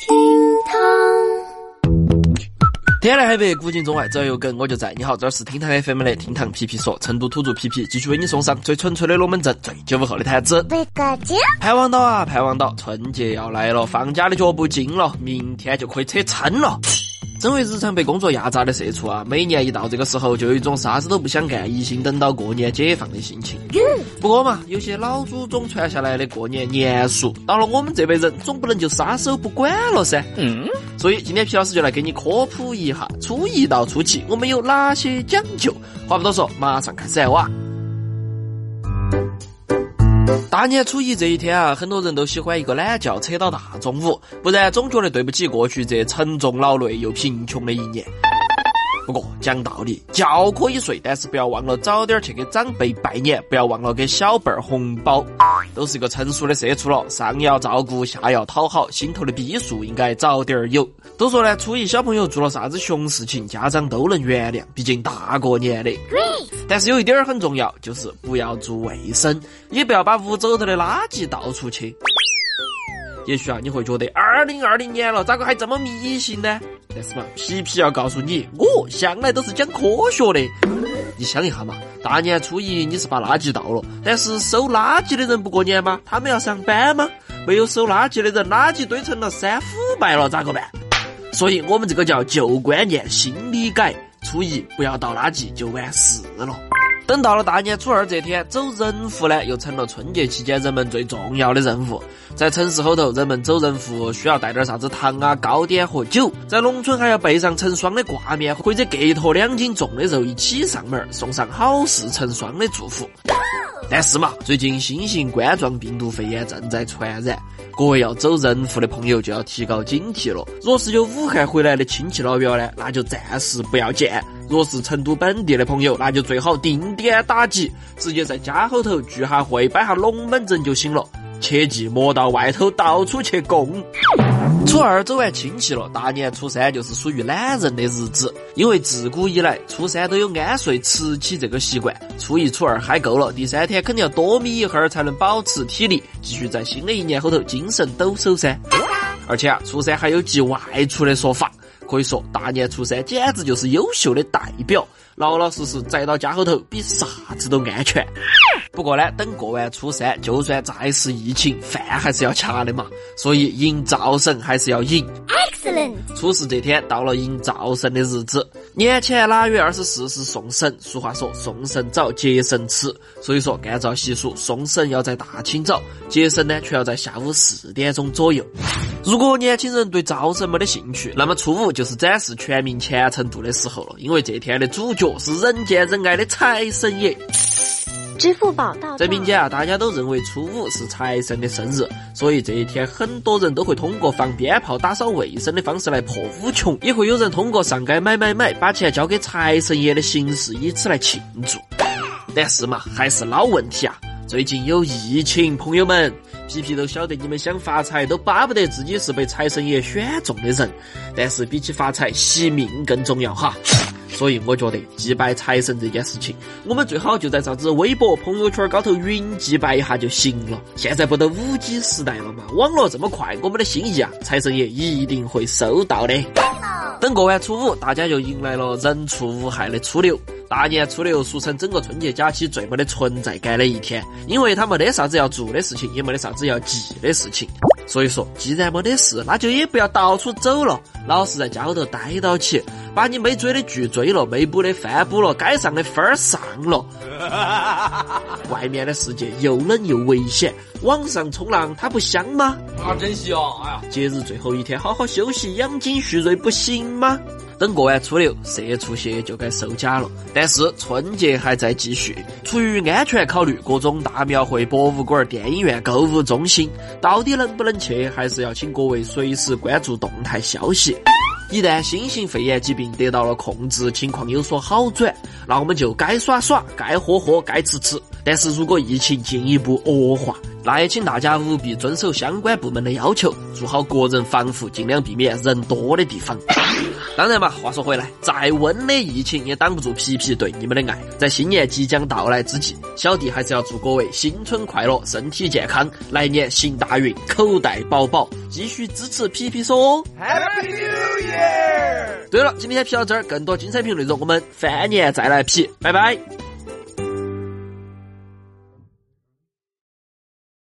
厅堂，天南海北，古今中外，只要有梗我就在。你好，这是厅堂 FM 的厅堂皮皮说，成都土著皮皮继续为你送上最纯粹的龙门阵，最九五后的谈资。贝个姐，盼望到啊，盼望到，春节要来了，放假的脚步近了，明天就可以扯撑了。身为日常被工作压榨的社畜啊，每年一到这个时候，就有一种啥子都不想干，一心等到过年解放的心情。不过嘛，有些老祖宗传下来的过年年俗，到了我们这辈人，总不能就撒手不管了噻。嗯。所以今天皮老师就来给你科普一下，初一到初七我们有哪些讲究。话不多说，马上开始哇！大年初一这一天啊，很多人都喜欢一个懒觉扯到大中午，不然总觉得对不起过去这沉重劳累又贫穷的一年。不过讲道理，觉可以睡，但是不要忘了早点去给长辈拜年，不要忘了给小辈儿红包。都是一个成熟的社畜了，上要照顾，下要讨好，心头的逼数应该早点儿有。都说呢，初一小朋友做了啥子熊事情，家长都能原谅，毕竟大过年的。但是有一点儿很重要，就是不要做卫生，也不要把屋走头的垃圾到处去。也许啊，你会觉得二零二零年了，咋个还这么迷信呢？但是嘛，皮皮要告诉你，我向来都是讲科学的。你想一下嘛，大年初一你是把垃圾倒了，但是收垃圾的人不过年吗？他们要上班吗？没有收垃圾的人，垃圾堆成了山腐败了，咋个办？所以我们这个叫旧观念新理改，初一不要倒垃圾就完事了。等到了大年初二这天，走人户呢，又成了春节期间人们最重要的任务。在城市后头，人们走人户需要带点啥子糖啊、糕点和酒；在农村，还要备上成双的挂面或者各坨两斤重的肉一起上门，送上好事成双的祝福。但是嘛，最近新型冠状病毒肺炎正在传染，各位要走人户的朋友就要提高警惕了。若是有武汉回来的亲戚老表呢，那就暂时不要见；若是成都本地的朋友，那就最好定点打击，直接在家后头聚下会，摆下龙门阵就行了。切记莫到外头到处去供。初二走完亲戚了，大年初三就是属于懒人的日子，因为自古以来初三都有安睡迟起这个习惯。初一、初二嗨够了，第三天肯定要多眯一会儿才能保持体力，继续在新的一年后头精神抖擞噻。而且啊，初三还有忌外出的说法，可以说大年初三简直就是优秀的代表。老老实实宅到家后头，比啥子都安全。不过呢，等过完初三，就算再是疫情，饭还是要掐的嘛。所以迎灶神还是要迎。Excellent。初四这天到了迎灶神的日子，年前腊月二十四是送神。俗话说送神早，接神迟。所以说，按照习俗，送神要在大清早，接神呢却要在下午四点钟左右。如果年轻人对灶神没得兴趣，那么初五就是展示全民虔诚度的时候了，因为这天的主角是人见人爱的财神爷。支付宝到在民间啊，大家都认为初五是财神的生日，所以这一天很多人都会通过放鞭炮、打扫卫生的方式来破五穷，也会有人通过上街买买买，把钱交给财神爷的形式，以此来庆祝。但是嘛，还是老问题啊，最近有疫情，朋友们，皮皮都晓得你们想发财，都巴不得自己是被财神爷选中的人，但是比起发财，惜命更重要哈。所以我觉得祭拜财神这件事情，我们最好就在啥子微博、朋友圈高头云祭拜一下就行了。现在不都五 G 时代了嘛，网络这么快，我们的心意啊，财神爷一定会收到的。等过完初五，大家就迎来了人畜无害的初六。大年初六俗称整个春节假期最没得存在感的一天，因为它没得啥子要做的事情，也没得啥子要记的事情。所以说，既然没得事，那就也不要到处走了，老实在家后头待到起。把你没追的剧追了，没补的饭补了，该上的分儿上了。外面的世界又冷又危险，网上冲浪它不香吗？啊，真香！哎呀，节日最后一天，好好休息，养精蓄锐不行吗？等过完初六，社畜蟹就该收假了。但是春节还在继续，出于安全考虑，各种大庙会、博物馆、电影院、购物中心，到底能不能去，还是要请各位随时关注动态消息。一旦新型肺炎疾病得到了控制，情况有所好转，那我们就该耍耍，该喝喝，该吃吃。但是如果疫情进一步恶化，那也请大家务必遵守相关部门的要求，做好个人防护，尽量避免人多的地方。当然嘛，话说回来，再温的疫情也挡不住皮皮对你们的爱。在新年即将到来之际，小弟还是要祝各位新春快乐，身体健康，来年行大运，口袋饱饱，继续支持皮皮说。Happy New Year！对了，今天皮到这儿，更多精彩评论内容我们翻年再来皮，拜拜。